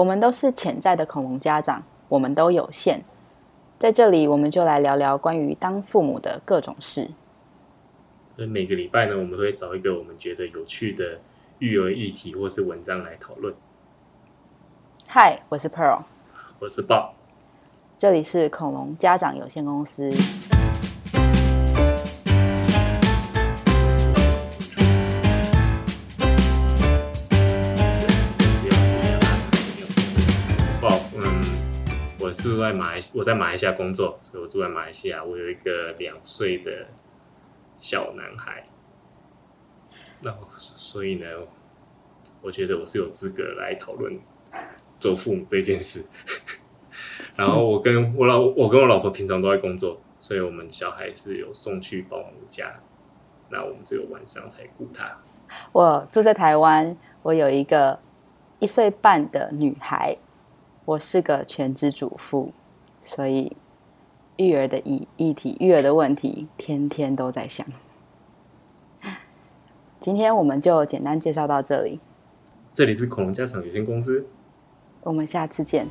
我们都是潜在的恐龙家长，我们都有限。在这里，我们就来聊聊关于当父母的各种事。所以每个礼拜呢，我们都会找一个我们觉得有趣的育儿议题或是文章来讨论。嗨，我是 Pearl，我是 Bob，这里是恐龙家长有限公司。我住在马来，我在马来西亚工作，所以我住在马来西亚。我有一个两岁的小男孩，那所以呢，我觉得我是有资格来讨论做父母这件事。然后我跟我老，我跟我老婆平常都在工作，所以我们小孩是有送去保姆家，那我们只有晚上才顾他。我住在台湾，我有一个一岁半的女孩。我是个全职主妇，所以育儿的议议题、育儿的问题，天天都在想。今天我们就简单介绍到这里。这里是恐龙家长有限公司，我们下次见。